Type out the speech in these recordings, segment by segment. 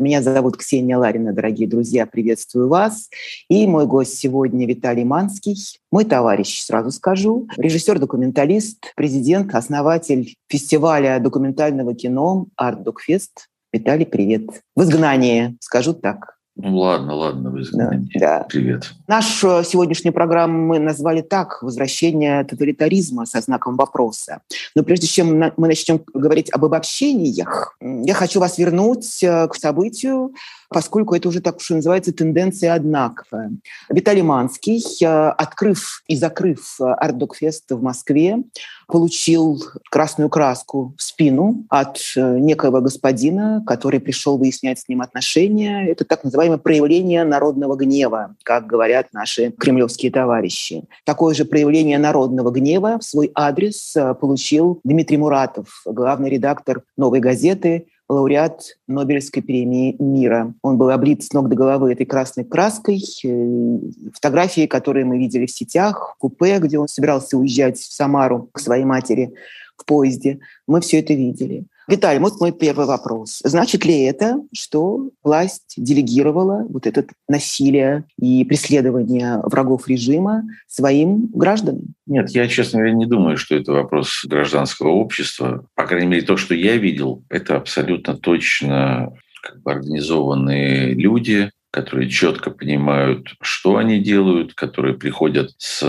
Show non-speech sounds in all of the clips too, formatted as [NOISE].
Меня зовут Ксения Ларина, дорогие друзья, приветствую вас. И мой гость сегодня Виталий Манский, мой товарищ, сразу скажу, режиссер-документалист, президент, основатель фестиваля документального кино «Арт Докфест». Виталий, привет. В изгнании, скажу так. Ну ладно, ладно, вы Да, да. Привет. Нашу сегодняшнюю программу мы назвали так «Возвращение тоталитаризма» со знаком вопроса. Но прежде чем мы начнем говорить об обобщениях, я хочу вас вернуть э, к событию, поскольку это уже так и называется тенденция однаковая. Виталий Манский, э, открыв и закрыв э, Арт-Док-фест в Москве, получил красную краску в спину от э, некоего господина, который пришел выяснять с ним отношения. Это так называемое проявление народного гнева, как говорят наши кремлевские товарищи. Такое же проявление народного гнева в свой адрес э, получил Дмитрий Муратов, главный редактор «Новой газеты», лауреат Нобелевской премии мира. Он был облит с ног до головы этой красной краской. Э, Фотографии, которые мы видели в сетях, в купе, где он собирался уезжать в Самару к своей матери в поезде, мы все это видели. Виталий, вот мой первый вопрос. Значит ли это, что власть делегировала вот это насилие и преследование врагов режима своим гражданам? Нет, я, честно говоря, не думаю, что это вопрос гражданского общества. По крайней мере, то, что я видел, это абсолютно точно как бы организованные люди, которые четко понимают, что они делают, которые приходят с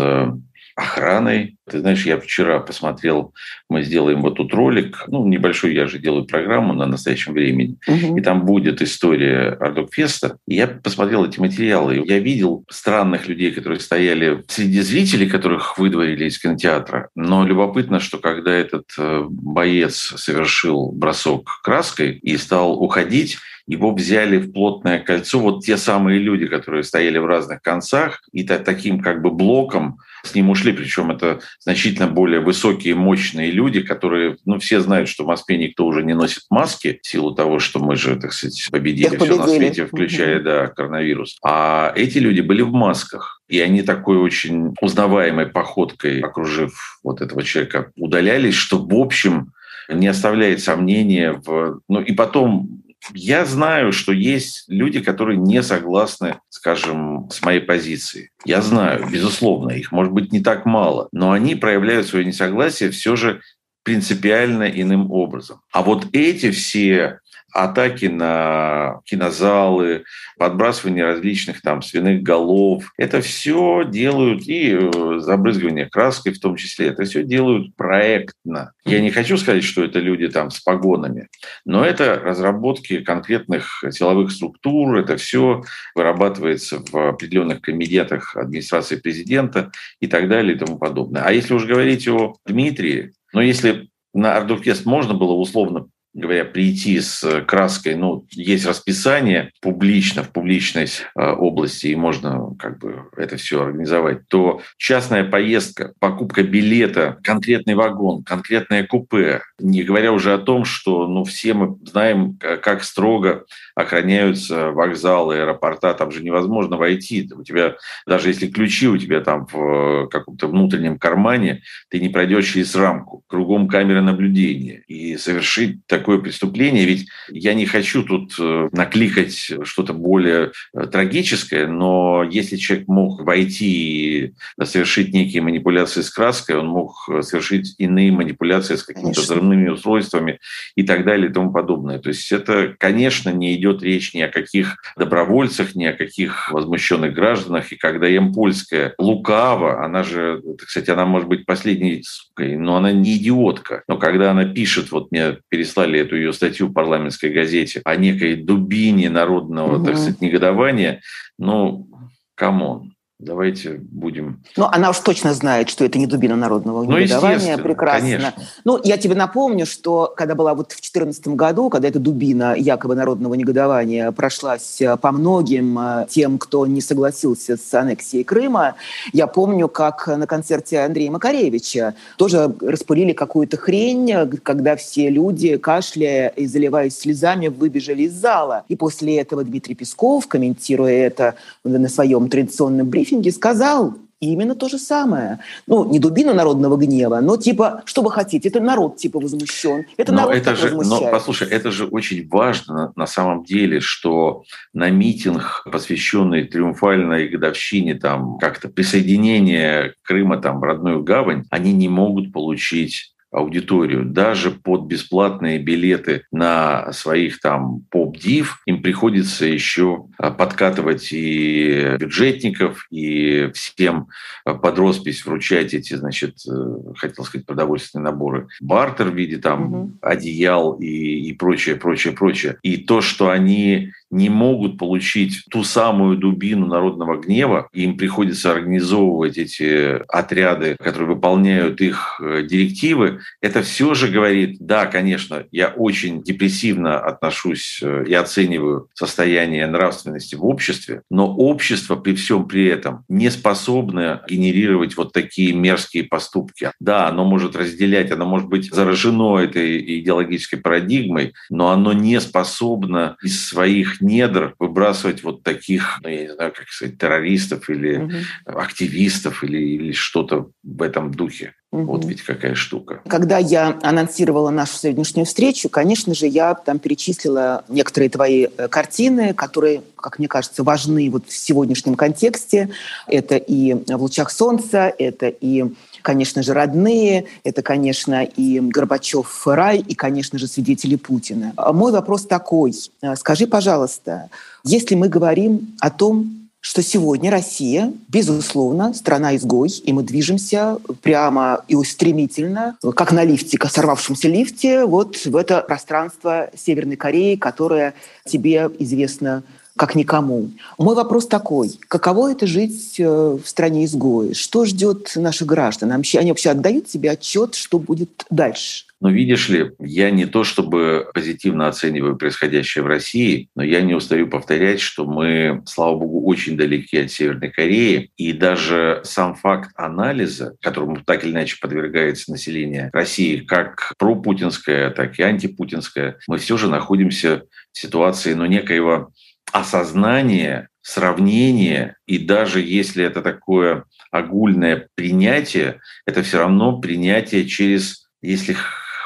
охраной. Ты знаешь, я вчера посмотрел, мы сделаем вот тут ролик, ну, небольшой, я же делаю программу на настоящем времени, Мгм. и там будет история Ардокфеста. И Я посмотрел эти материалы. Я видел странных людей, которые стояли среди зрителей, которых выдворили из кинотеатра. Но любопытно, что когда этот э, боец совершил бросок краской и стал уходить, его взяли в плотное кольцо вот те самые люди, которые стояли в разных концах, и та- таким как бы блоком с ним ушли. Причем это значительно более высокие, мощные люди, которые, ну, все знают, что в Москве никто уже не носит маски в силу того, что мы же, так сказать, победили Всех все на победили. свете, включая, да, коронавирус. А эти люди были в масках. И они такой очень узнаваемой походкой, окружив вот этого человека, удалялись, что, в общем, не оставляет сомнения в... Ну и потом я знаю, что есть люди, которые не согласны, скажем, с моей позицией. Я знаю, безусловно, их может быть не так мало, но они проявляют свое несогласие все же принципиально иным образом. А вот эти все атаки на кинозалы, подбрасывание различных там свиных голов. Это все делают, и э, забрызгивание краской в том числе, это все делают проектно. Я не хочу сказать, что это люди там с погонами, но это разработки конкретных силовых структур, это все вырабатывается в определенных комитетах администрации президента и так далее и тому подобное. А если уж говорить о Дмитрии, ну если на Ардукест можно было условно говоря, прийти с краской, ну, есть расписание публично, в публичной э, области, и можно как бы это все организовать, то частная поездка, покупка билета, конкретный вагон, конкретное купе, не говоря уже о том, что, ну, все мы знаем, как строго охраняются вокзалы, аэропорта, там же невозможно войти. У тебя, даже если ключи у тебя там в каком-то внутреннем кармане, ты не пройдешь через рамку. Кругом камеры наблюдения. И совершить такое преступление, ведь я не хочу тут накликать что-то более трагическое, но если человек мог войти и совершить некие манипуляции с краской, он мог совершить иные манипуляции с какими-то взрывными устройствами и так далее и тому подобное. То есть это, конечно, не идет речь ни о каких добровольцах, ни о каких возмущенных гражданах. И когда Ямпольская лукавая, она же, кстати, она может быть последней но она не идиотка. Но когда она пишет, вот мне переслали эту ее статью в парламентской газете о некой дубине народного, угу. так сказать, негодования, ну, come on. Давайте будем... Ну, она уж точно знает, что это не дубина народного ну, негодования. Прекрасно. Конечно. Ну, я тебе напомню, что когда была вот в 2014 году, когда эта дубина якобы народного негодования прошлась по многим тем, кто не согласился с аннексией Крыма, я помню, как на концерте Андрея Макаревича тоже распылили какую-то хрень, когда все люди, кашляя и заливаясь слезами, выбежали из зала. И после этого Дмитрий Песков, комментируя это на своем традиционном брифинге, брифинге сказал, именно то же самое. Ну, не дубина народного гнева, но типа, что вы хотите, это народ типа возмущен, это но народ это же, Но, послушай, это же очень важно на самом деле, что на митинг, посвященный триумфальной годовщине там как-то присоединения Крыма там в родную гавань, они не могут получить аудиторию. Даже под бесплатные билеты на своих там поп-див им приходится еще а, подкатывать и бюджетников, и всем а, под роспись вручать эти, значит, э, хотел сказать, продовольственные наборы. Бартер в виде там угу. одеял и, и прочее, прочее, прочее. И то, что они не могут получить ту самую дубину народного гнева, им приходится организовывать эти отряды, которые выполняют их э, директивы, это все же говорит, да, конечно, я очень депрессивно отношусь э, и оцениваю состояние нравственности в обществе, но общество при всем при этом не способно генерировать вот такие мерзкие поступки. Да, оно может разделять, оно может быть заражено этой идеологической парадигмой, но оно не способно из своих недр выбрасывать вот таких, ну, я не знаю, как сказать, террористов или угу. активистов или, или что-то в этом духе. Угу. Вот ведь какая штука. Когда я анонсировала нашу сегодняшнюю встречу, конечно же, я там перечислила некоторые твои э, картины, которые, как мне кажется, важны вот в сегодняшнем контексте. Это и «В лучах солнца», это и конечно же, родные, это, конечно, и Горбачев рай, и, конечно же, свидетели Путина. А мой вопрос такой. А, скажи, пожалуйста, если мы говорим о том, что сегодня Россия, безусловно, страна-изгой, и мы движемся прямо и стремительно, как на лифте, как сорвавшемся лифте, вот в это пространство Северной Кореи, которое тебе известно как никому. Мой вопрос такой. Каково это жить э, в стране изгоя? Что ждет наших граждан? Они вообще отдают себе отчет, что будет дальше? Но видишь ли, я не то чтобы позитивно оцениваю происходящее в России, но я не устаю повторять, что мы, слава богу, очень далеки от Северной Кореи. И даже сам факт анализа, которому так или иначе подвергается население России, как пропутинское, так и антипутинское, мы все же находимся в ситуации ну, некоего осознание, сравнение, и даже если это такое огульное принятие, это все равно принятие через, если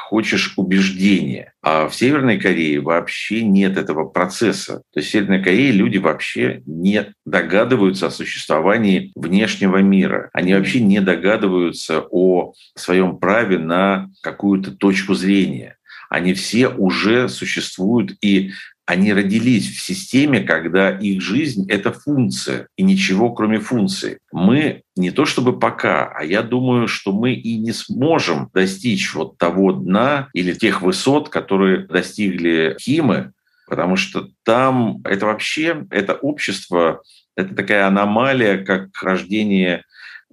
хочешь, убеждение. А в Северной Корее вообще нет этого процесса. То есть в Северной Корее люди вообще не догадываются о существовании внешнего мира. Они вообще не догадываются о своем праве на какую-то точку зрения они все уже существуют и они родились в системе, когда их жизнь — это функция, и ничего кроме функции. Мы не то чтобы пока, а я думаю, что мы и не сможем достичь вот того дна или тех высот, которые достигли Химы, потому что там это вообще, это общество, это такая аномалия, как рождение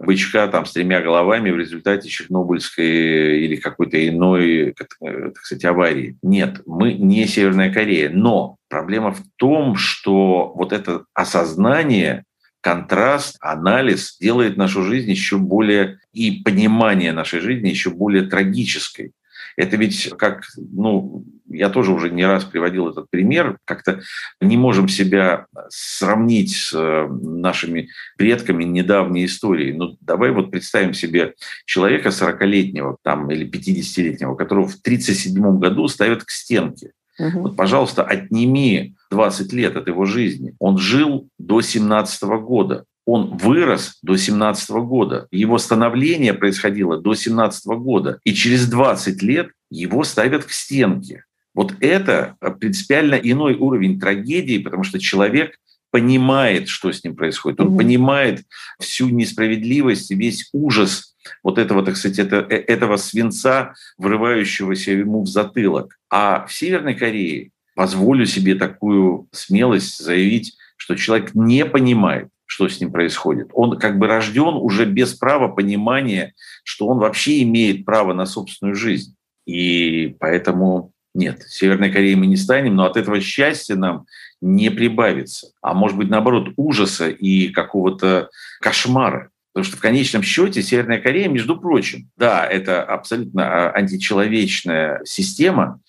бычка там с тремя головами в результате Чернобыльской или какой-то иной, так сказать, аварии. Нет, мы не Северная Корея. Но проблема в том, что вот это осознание, контраст, анализ делает нашу жизнь еще более и понимание нашей жизни еще более трагической. Это ведь как, ну, я тоже уже не раз приводил этот пример, как-то не можем себя сравнить с э, нашими предками недавней истории. Ну, давай вот представим себе человека 40-летнего там, или 50-летнего, которого в 1937 году ставят к стенке. Угу. Вот, пожалуйста, отними 20 лет от его жизни. Он жил до 17 года. Он вырос до 17 года. Его становление происходило до 17 года. И через 20 лет его ставят к стенке. Вот это принципиально иной уровень трагедии, потому что человек понимает, что с ним происходит. Он mm-hmm. понимает всю несправедливость, весь ужас вот этого, так сказать, это, э, этого свинца, врывающегося ему в затылок. А в Северной Корее позволю себе такую смелость заявить, что человек не понимает, что с ним происходит. Он как бы рожден уже без права понимания, что он вообще имеет право на собственную жизнь. И поэтому нет, Северной Кореей мы не станем, но от этого счастья нам не прибавится. А может быть, наоборот, ужаса и какого-то кошмара. Потому что в конечном счете Северная Корея, между прочим, да, это абсолютно а, античеловечная система,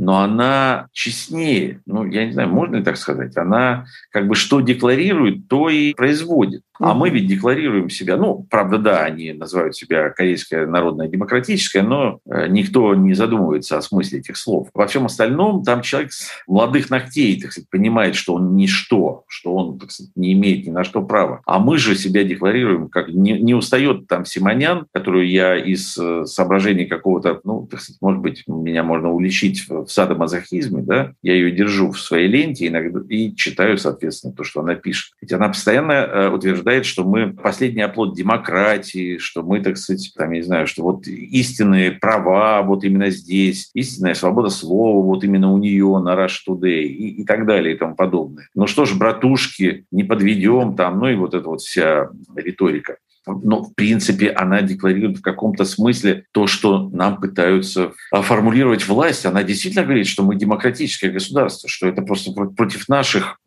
но она честнее. Ну, я не знаю, можно ли так сказать. Она как бы что декларирует, то и производит. А мы ведь декларируем себя, ну, правда, да, они называют себя Корейская народная демократическая, но э, никто не задумывается о смысле этих слов. Во всем остальном там человек с молодых ногтей, так сказать, понимает, что он ничто, что он, так сказать, не имеет ни на что права. А мы же себя декларируем, как не, не устает там Симонян, которую я из э, соображений какого-то, ну, так сказать, может быть, меня можно уличить в садомазохизме, да, я ее держу в своей ленте иногда и читаю, соответственно, то, что она пишет. Ведь она постоянно э, утверждает, что мы последний оплот демократии, что мы, так сказать, там, я не знаю, что вот истинные права вот именно здесь, истинная свобода слова вот именно у нее на Rush Today и, и так далее и тому подобное. Ну что ж, братушки, не подведем там, ну и вот эта вот вся риторика но в принципе она декларирует в каком-то смысле то, что нам пытаются формулировать власть. Она действительно говорит, что мы демократическое государство, что это просто против наших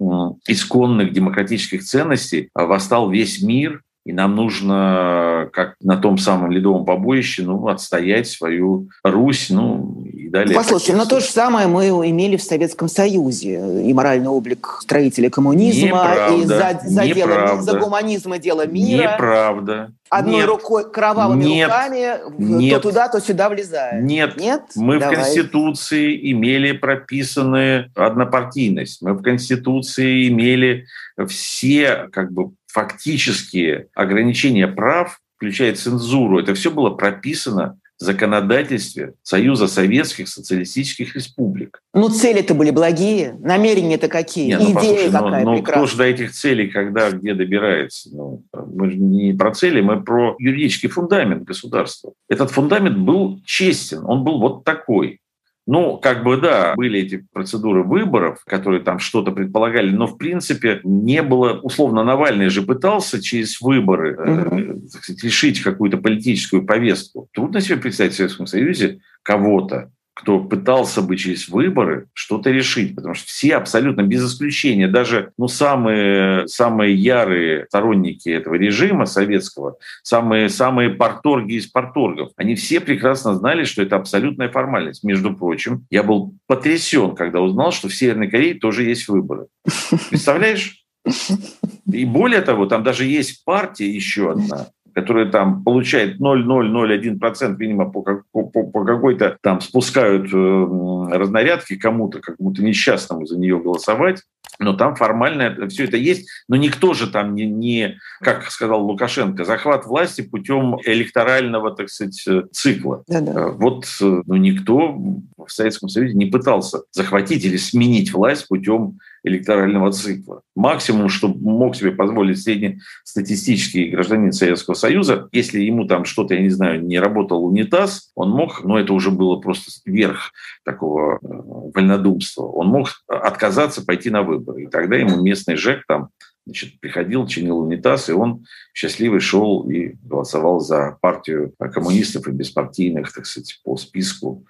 исконных демократических ценностей восстал весь мир, и нам нужно, как на том самом ледовом побоище, ну, отстоять свою Русь, ну, и далее. Послушайте, но то же самое мы имели в Советском Союзе. И моральный облик строителя коммунизма, неправда, и за, за, дело, за гуманизм и дело мира. Неправда. Одной нет, рукой, кровавыми нет, руками, нет, то туда, то сюда влезает. Нет, нет? мы Давай. в Конституции имели прописанную однопартийность. Мы в Конституции имели все как бы фактические ограничения прав, включая цензуру, это все было прописано в законодательстве Союза Советских Социалистических Республик. Ну, цели-то были благие, намерения-то какие, Не, ну, идея послушай, какая ну, ну, прекрасная. кто же до этих целей, когда, где добирается? Ну, мы же не про цели, мы про юридический фундамент государства. Этот фундамент был честен, он был вот такой. Ну, как бы да, были эти процедуры выборов, которые там что-то предполагали, но в принципе не было, условно, Навальный же пытался через выборы э, так сказать, решить какую-то политическую повестку. Трудно себе представить в Советском Союзе кого-то, кто пытался бы через выборы что-то решить, потому что все абсолютно без исключения, даже ну, самые, самые ярые сторонники этого режима советского, самые, самые порторги из порторгов, они все прекрасно знали, что это абсолютная формальность. Между прочим, я был потрясен, когда узнал, что в Северной Корее тоже есть выборы. Представляешь? И более того, там даже есть партия еще одна, которые там получает 0,001%, видимо, по, по, по какой-то там спускают э, разнарядки кому-то, какому-то несчастному за нее голосовать. Но там формально все это есть. Но никто же там не, не, как сказал Лукашенко, захват власти путем электорального, так сказать, цикла. Да-да. Вот ну, никто в Советском Союзе не пытался захватить или сменить власть путем электорального цикла. Максимум, что мог себе позволить среднестатистический гражданин Советского Союза, если ему там что-то, я не знаю, не работал унитаз, он мог, но это уже было просто верх такого вольнодумства, он мог отказаться пойти на выборы. И тогда ему местный ЖЭК там значит, приходил, чинил унитаз, и он счастливый шел и голосовал за партию коммунистов и беспартийных, так сказать, по списку.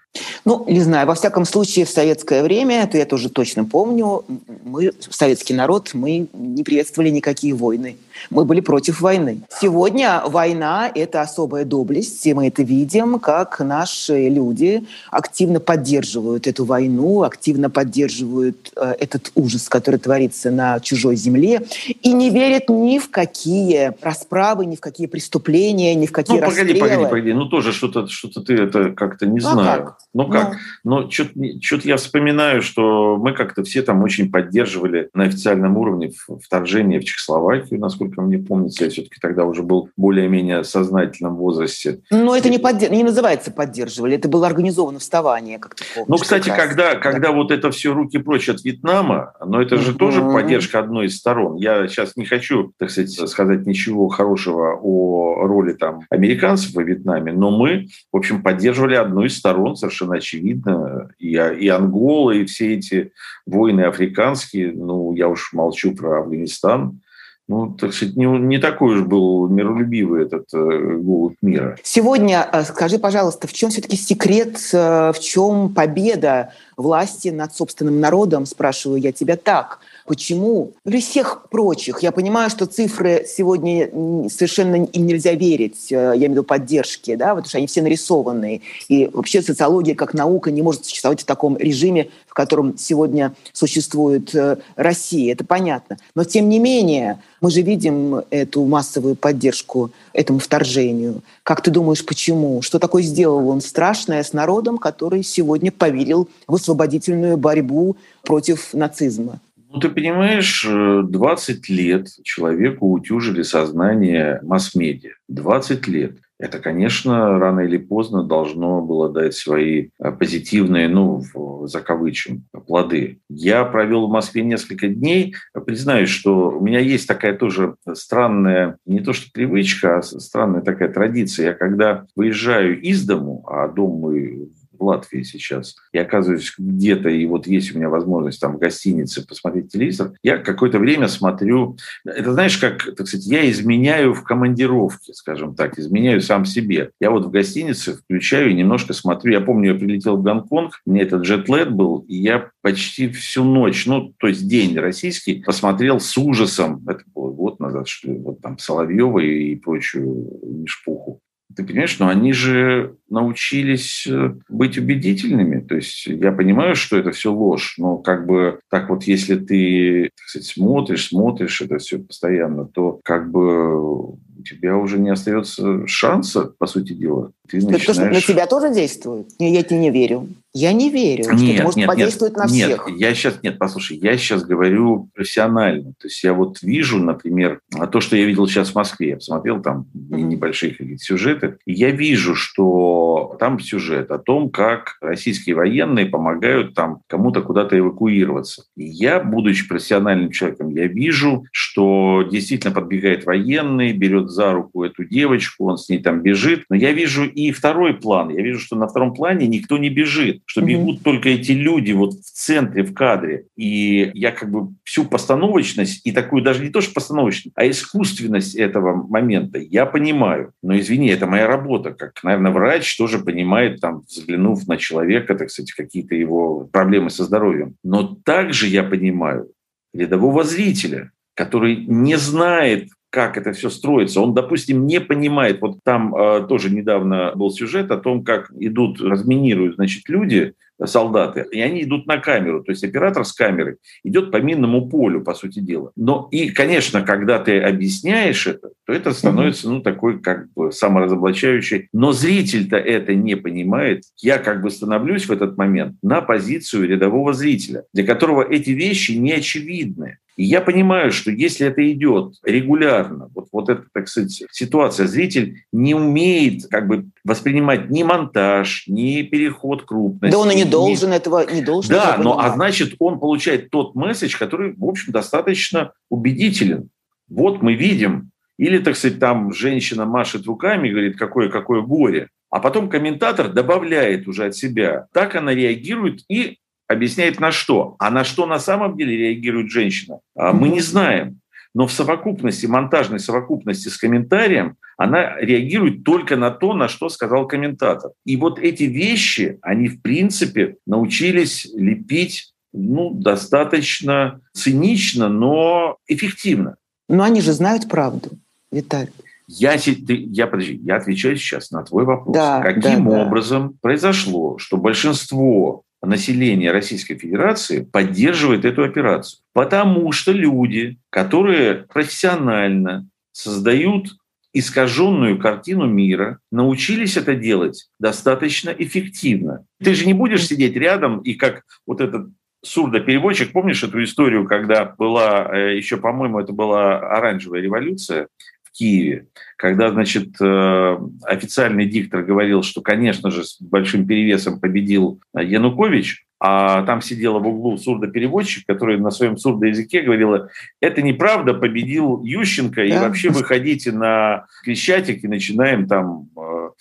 Ну, не знаю, во всяком случае, в советское время, это я тоже точно помню, мы, советский народ, мы не приветствовали никакие войны. Мы были против войны. Сегодня война – это особая доблесть, и мы это видим, как наши люди активно поддерживают эту войну, активно поддерживают э, этот ужас, который творится на чужой земле, и не верят ни в какие расправы, ни в какие преступления, ни в какие ну, расстрелы. погоди, погоди, погоди. Ну, тоже что-то что ты это как-то не Ну, а знаю. как? Ну, как? Ну, что-то я вспоминаю, что мы как-то все там очень поддерживали на официальном уровне вторжение в Чехословакию, насколько мне помнится. Я все-таки тогда уже был более-менее сознательном возрасте. Но это не, поддер... не называется поддерживали, это было организовано вставание, как ты помнишь. Ну, кстати, когда, когда вот это все руки прочь от Вьетнама, но это же Мгм. тоже поддержка одной из сторон. Я сейчас не хочу, так сказать, сказать ничего хорошего о роли там американцев во Вьетнаме, но мы, в общем, поддерживали одну из сторон, совершенно очевидно, и, и Ангола, и все эти войны африканские, ну, я уж молчу про Афганистан, ну, так сказать, не, не такой уж был миролюбивый этот э, голубь мира. Сегодня э, скажи, пожалуйста, в чем все-таки секрет, э, в чем победа власти над собственным народом, спрашиваю я тебя так. Почему, или всех прочих. Я понимаю, что цифры сегодня совершенно им нельзя верить, э, я имею в виду поддержки, да, потому что они все нарисованные. И вообще социология как наука не может существовать в таком режиме, в котором сегодня существует э, Россия. Это понятно. Но тем не менее, мы же видим эту массовую поддержку этому вторжению. Как ты думаешь, почему? Что такое сделал он страшное с народом, который сегодня поверил в освободительную борьбу против нацизма? Ну, ты понимаешь, 20 э, лет человеку утюжили сознание масс-медиа. 20 лет. Это, конечно, рано или поздно должно было дать свои э, позитивные, ну, закавычим, плоды. Я провел в Москве несколько дней. Признаюсь, что у меня есть такая тоже странная, не то что привычка, а странная такая традиция. Я когда выезжаю из дому, а дом мы в Латвии сейчас, и оказываюсь где-то, и вот есть у меня возможность там в гостинице посмотреть телевизор, я какое-то время смотрю, это знаешь, как, так сказать, я изменяю в командировке, скажем так, изменяю сам себе. Я вот в гостинице включаю и немножко смотрю. Я помню, я прилетел в Гонконг, мне этот джетлет был, и я почти всю ночь, ну, то есть день российский, посмотрел с ужасом, это было год назад, что ли, вот там Соловьева и прочую шпуху. Ты понимаешь, но они же научились э, быть убедительными. То есть я понимаю, что это все ложь, но как бы так вот, если ты так сказать, смотришь, смотришь это все постоянно, то как бы у тебя уже не остается шанса, по сути дела. Ты начинаешь... То, что на тебя тоже действует? Я тебе не верю. Я не верю, нет, что это может нет, подействовать нет, на всех. Нет, я сейчас, нет, послушай, я сейчас говорю профессионально. То есть я вот вижу, например, то, что я видел сейчас в Москве. Я посмотрел там mm-hmm. небольшие какие-то сюжеты. И я вижу, что там сюжет о том, как российские военные помогают там кому-то куда-то эвакуироваться. И я, будучи профессиональным человеком, я вижу, что действительно подбегает военный, берет за руку эту девочку, он с ней там бежит. Но я вижу и второй план. Я вижу, что на втором плане никто не бежит, что mm-hmm. бегут только эти люди вот в центре, в кадре. И я как бы всю постановочность и такую даже не то, что постановочность, а искусственность этого момента я понимаю. Но извини, это моя работа. Как, наверное, врач тоже понимает, там, взглянув на человека, так сказать, какие-то его проблемы со здоровьем. Но также я понимаю рядового зрителя, который не знает, как это все строится. Он, допустим, не понимает, вот там э, тоже недавно был сюжет о том, как идут, разминируют, значит, люди, солдаты, и они идут на камеру, то есть оператор с камерой идет по минному полю, по сути дела. Но и, конечно, когда ты объясняешь это, то это становится, ну, такой как бы саморазоблачающий. Но зритель-то это не понимает. Я как бы становлюсь в этот момент на позицию рядового зрителя, для которого эти вещи не очевидны. И я понимаю, что если это идет регулярно, вот, вот эта, так сказать, ситуация, зритель не умеет как бы воспринимать ни монтаж, ни переход крупности. Да он и не должен ни... этого, не должен Да, но а значит он получает тот месседж, который, в общем, достаточно убедителен. Вот мы видим, или, так сказать, там женщина машет руками и говорит, какое-какое горе. А потом комментатор добавляет уже от себя. Так она реагирует и объясняет на что. А на что на самом деле реагирует женщина, а мы не знаем. Но в совокупности, монтажной совокупности с комментарием, она реагирует только на то, на что сказал комментатор. И вот эти вещи, они в принципе научились лепить ну, достаточно цинично, но эффективно. Но они же знают правду, Виталий. Я, я, подожди, я отвечаю сейчас на твой вопрос. Да, Каким да, образом да. произошло, что большинство население Российской Федерации поддерживает эту операцию. Потому что люди, которые профессионально создают искаженную картину мира, научились это делать достаточно эффективно. Ты же не будешь сидеть рядом и как вот этот сурдопереводчик, помнишь эту историю, когда была, э, еще, по-моему, это была оранжевая революция, Киеве, когда, значит, э, официальный диктор говорил, что, конечно же, с большим перевесом победил Янукович, а там сидела в углу сурдопереводчик, который на своем сурдоязыке говорила, это неправда, победил Ющенко, да. и вообще выходите на Крещатик и начинаем там... Э,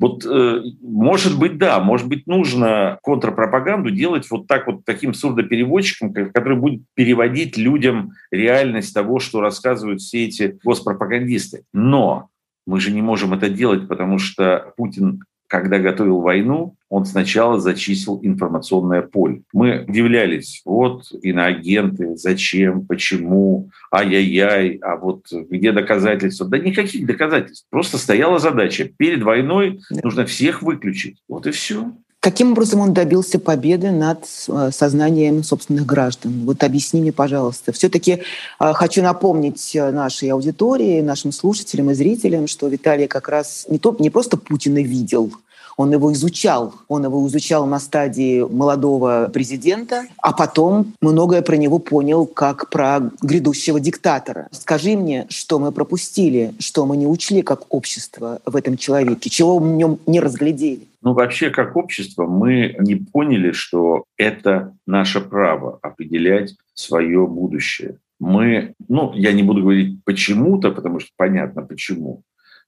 вот, э, может быть, да, может быть, нужно контрпропаганду делать вот так вот таким сурдопереводчиком, который будет переводить людям реальность того, что рассказывают все эти госпропагандисты. Но мы же не можем это делать, потому что Путин, когда готовил войну, он сначала зачистил информационное поле. Мы удивлялись, вот иноагенты, зачем, почему, ай-яй-яй, а вот где доказательства? Да никаких доказательств. Просто стояла задача. Перед войной нужно всех выключить. Вот и все. Каким образом он добился победы над э, сознанием собственных граждан? Вот объясни мне, пожалуйста. Все-таки э, хочу напомнить э, нашей аудитории, нашим слушателям и зрителям, что Виталий как раз не, то, не просто Путина видел, он его изучал. Он его изучал на стадии молодого президента, а потом многое про него понял как про грядущего диктатора. Скажи мне, что мы пропустили, что мы не учли как общество в этом человеке, чего в нем не разглядели. Ну, вообще, как общество, мы не поняли, что это наше право определять свое будущее. Мы, ну, я не буду говорить почему-то, потому что понятно почему,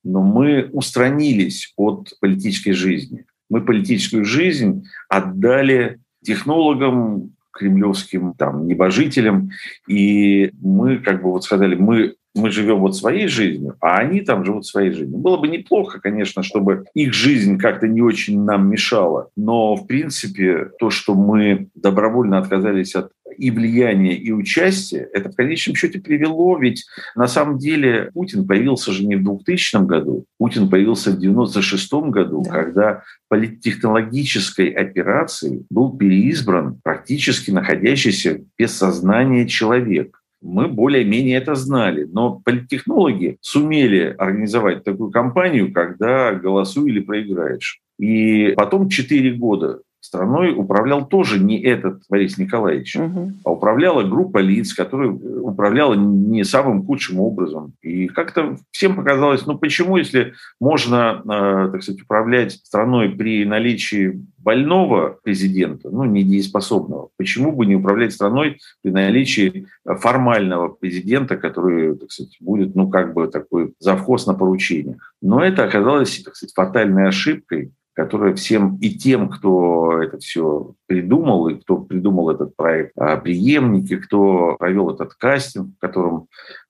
но мы устранились от политической жизни. Мы политическую жизнь отдали технологам, кремлевским там, небожителям, и мы как бы вот сказали, мы мы живем вот своей жизнью, а они там живут своей жизнью. Было бы неплохо, конечно, чтобы их жизнь как-то не очень нам мешала, но, в принципе, то, что мы добровольно отказались от и влияния, и участия, это в конечном счете привело, ведь на самом деле Путин появился же не в 2000 году, Путин появился в 96 году, да. когда политтехнологической операцией был переизбран практически находящийся без сознания человек мы более-менее это знали. Но политтехнологи сумели организовать такую кампанию, когда голосуй или проиграешь. И потом 4 года страной управлял тоже не этот Борис Николаевич, угу. а управляла группа лиц, которая управляла не самым худшим образом. И как-то всем показалось, ну почему, если можно, э, так сказать, управлять страной при наличии больного президента, ну, недееспособного, почему бы не управлять страной при наличии формального президента, который, так сказать, будет, ну, как бы такой завхоз на поручениях. Но это оказалось, так сказать, фатальной ошибкой, которая всем и тем, кто это все придумал, и кто придумал этот проект, а преемники, кто провел этот кастинг, в котором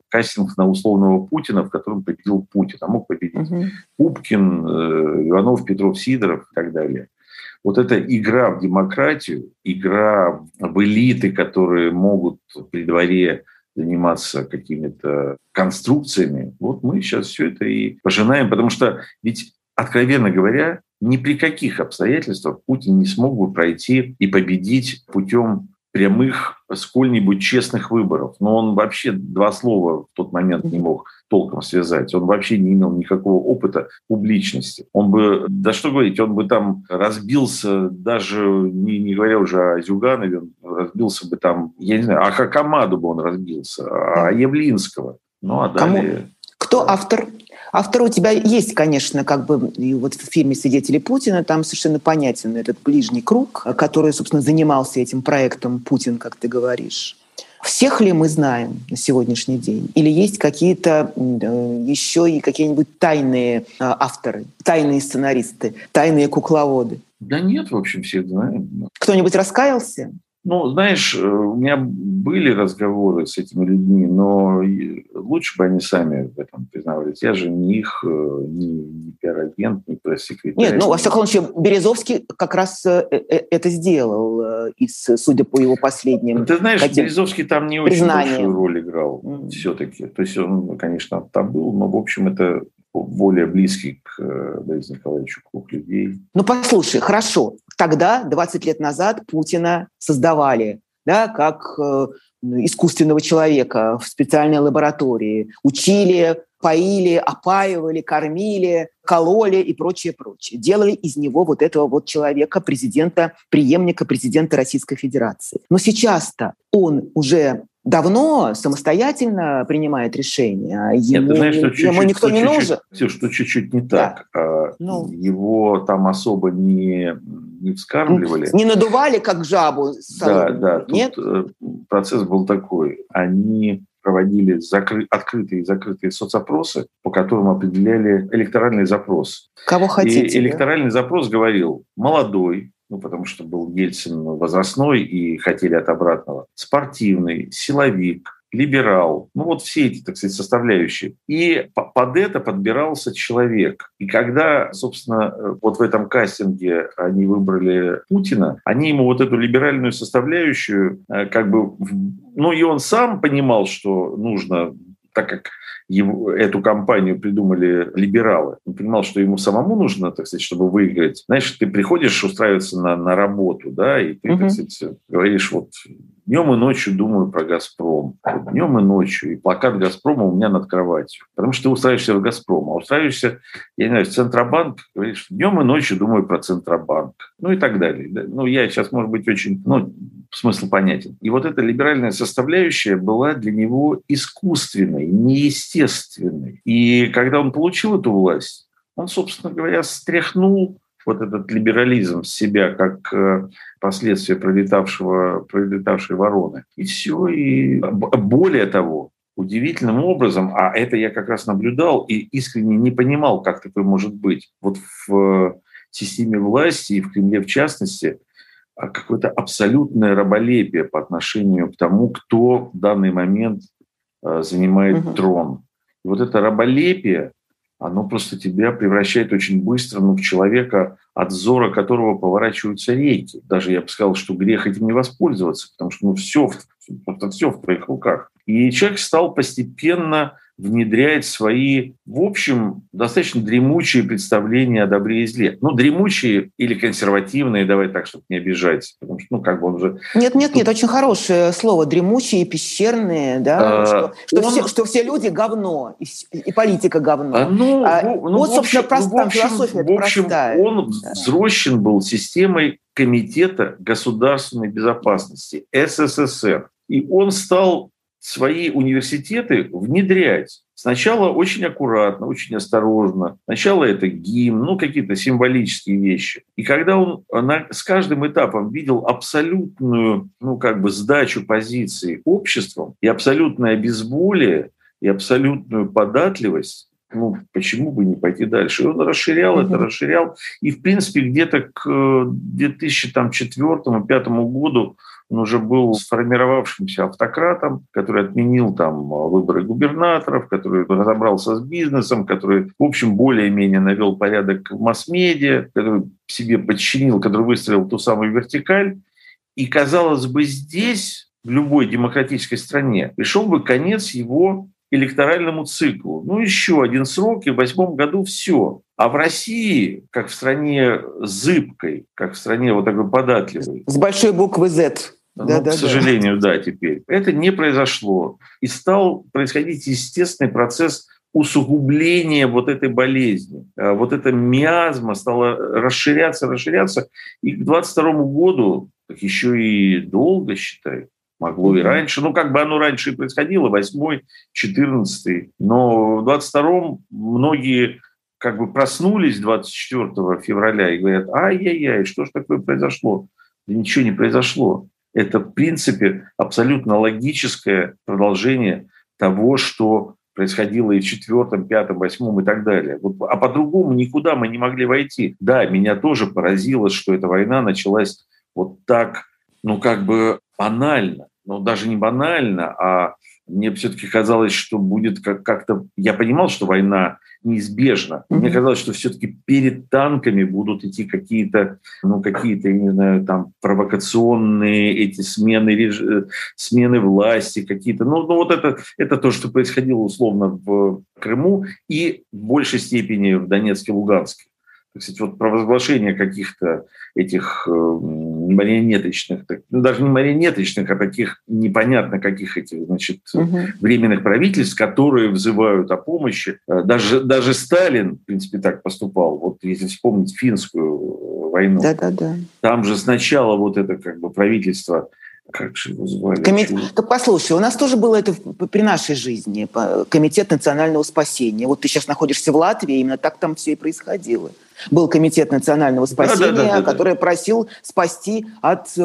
кастинг на условного Путина, в котором победил Путин, а мог победить угу. Пупкин, э, Иванов, Петров, Сидоров и так далее. Вот эта игра в демократию, игра в элиты, которые могут при дворе заниматься какими-то конструкциями, вот мы сейчас все это и пожинаем, потому что ведь, откровенно говоря, ни при каких обстоятельствах Путин не смог бы пройти и победить путем прямых сколь-нибудь честных выборов. Но он вообще два слова в тот момент не мог толком связать. Он вообще не имел никакого опыта публичности. Он бы, да что говорить, он бы там разбился, даже не, не говоря уже о Зюганове, он разбился бы там, я не знаю, а Хакамаду бы он разбился, а Явлинского. Ну а далее... Кому? Кто автор Автор у тебя есть, конечно, как бы и вот в фильме «Свидетели Путина» там совершенно понятен этот ближний круг, который, собственно, занимался этим проектом «Путин», как ты говоришь. Всех ли мы знаем на сегодняшний день? Или есть какие-то э, еще и какие-нибудь тайные э, авторы, тайные сценаристы, тайные кукловоды? Да нет, в общем, всех знаем. Кто-нибудь раскаялся? Ну, знаешь, э, у меня были разговоры с этими людьми, но лучше бы они сами в этом признавались. Я же не их, э, не, не пиар-агент, не пресс-секретарь. Нет, ну, во всяком случае, Березовский как раз э, это сделал, судя по его последним Ты знаешь, Березовский там не очень большую роль играл mm. все-таки. То есть он, конечно, там был, но, в общем, это более близкий к Борису Николаевичу круг людей. Ну, послушай, хорошо. Тогда, 20 лет назад, Путина создавали да, как э, искусственного человека в специальной лаборатории. Учили, поили, опаивали, кормили, кололи и прочее, прочее. Делали из него вот этого вот человека, президента, преемника президента Российской Федерации. Но сейчас-то он уже давно самостоятельно принимает решения. А ему, Нет, ты знаешь, что чуть-чуть, ему никто не нужен. Все, что чуть-чуть не так. Да. А, ну. Его там особо не, не вскармливали. Не надували, как жабу. Да, да. Нет? Э, процесс был такой. Они проводили закры... открытые и закрытые соцопросы, по которым определяли электоральный запрос. Кого хотите. И электоральный да? запрос говорил молодой, ну, потому что был Ельцин возрастной и хотели от обратного. Спортивный, силовик, либерал. Ну вот все эти, так сказать, составляющие. И под это подбирался человек. И когда, собственно, вот в этом кастинге они выбрали Путина, они ему вот эту либеральную составляющую э, как бы... Ну и он сам понимал, что нужно, так как его, эту кампанию придумали либералы. Он понимал, что ему самому нужно, так сказать, чтобы выиграть. Знаешь, ты приходишь устраиваться на, на работу, да, и ты, угу. так сказать, говоришь, вот Днем и ночью думаю про «Газпром». Днем и ночью. И плакат «Газпрома» у меня над кроватью. Потому что ты устраиваешься в «Газпром», а устраиваешься, я не знаю, в Центробанк, говоришь, днем и ночью думаю про Центробанк. Ну и так далее. Ну, я сейчас, может быть, очень... Ну, смысл понятен. И вот эта либеральная составляющая была для него искусственной, неестественной. И когда он получил эту власть, он, собственно говоря, стряхнул вот этот либерализм с себя как э, последствия пролетавшего, пролетавшей вороны. И все. И более того, удивительным образом, а это я как раз наблюдал и искренне не понимал, как такое может быть. Вот в системе власти и в Кремле в частности какое-то абсолютное раболепие по отношению к тому, кто в данный момент э, занимает угу. трон. И вот это раболепие, оно просто тебя превращает очень быстро ну, в человека, от зора которого поворачиваются реки. Даже я бы сказал, что грех этим не воспользоваться, потому что ну, все, просто все в твоих руках. И человек стал постепенно внедряет свои, в общем, достаточно дремучие представления о добре и зле. Ну, дремучие или консервативные, давай так, чтобы не обижать, потому что, ну, как бы он уже... Нет, нет, нет, очень хорошее слово, дремучие, пещерные, да, а, что, что, он... все, что все люди говно, и, и политика говно. А, ну, а, ну, вот, собственно, общем, прост, в общем, философия в общем, простая. он да. взрощен был системой Комитета государственной безопасности СССР. И он стал свои университеты внедрять. Сначала очень аккуратно, очень осторожно. Сначала это гимн, ну, какие-то символические вещи. И когда он на, с каждым этапом видел абсолютную, ну, как бы сдачу позиции обществом и абсолютное безволие, и абсолютную податливость, ну, почему бы не пойти дальше? И он расширял mm-hmm. это, расширял. И, в принципе, где-то к 2004-2005 году он уже был сформировавшимся автократом, который отменил там выборы губернаторов, который разобрался с бизнесом, который, в общем, более-менее навел порядок в масс-медиа, который себе подчинил, который выстроил ту самую вертикаль. И, казалось бы, здесь, в любой демократической стране, пришел бы конец его электоральному циклу. Ну, еще один срок, и в восьмом году все. А в России, как в стране зыбкой, как в стране вот такой податливой. С большой буквы «Z». Ну, да, да, к сожалению, да. да, теперь. Это не произошло. И стал происходить естественный процесс усугубления вот этой болезни. А вот эта миазма стала расширяться, расширяться. И к 22 году, так еще и долго, считай, могло и раньше. Ну, как бы оно раньше и происходило, 8 14 Но в 22-м многие как бы проснулись 24 февраля и говорят, ай-яй-яй, что ж такое произошло? Да ничего не произошло. Это, в принципе, абсолютно логическое продолжение того, что происходило и в четвертом, пятом, восьмом и так далее. Вот, а по-другому никуда мы не могли войти. Да, меня тоже поразило, что эта война началась вот так, ну как бы банально, но даже не банально, а мне все-таки казалось, что будет как-то... Я понимал, что война неизбежна. Mm-hmm. Мне казалось, что все-таки перед танками будут идти какие-то, ну, какие-то, я не знаю, там, провокационные эти смены, реж... смены власти какие-то. Ну, ну вот это, это то, что происходило условно в Крыму и в большей степени в Донецке, Луганске кстати, вот провозглашение каких-то этих э, марионеточных, так, ну, даже не марионеточных, а таких непонятно каких этих, значит, угу. временных правительств, которые взывают о помощи. Э, даже, даже Сталин, в принципе, так поступал. Вот если вспомнить финскую войну. Да, да, да. Там же сначала вот это как бы правительство как же его звали? Комит... Так послушай, у нас тоже было это при нашей жизни, Комитет национального спасения. Вот ты сейчас находишься в Латвии, именно так там все и происходило был комитет национального спасения, да, да, да, который да. просил спасти от э,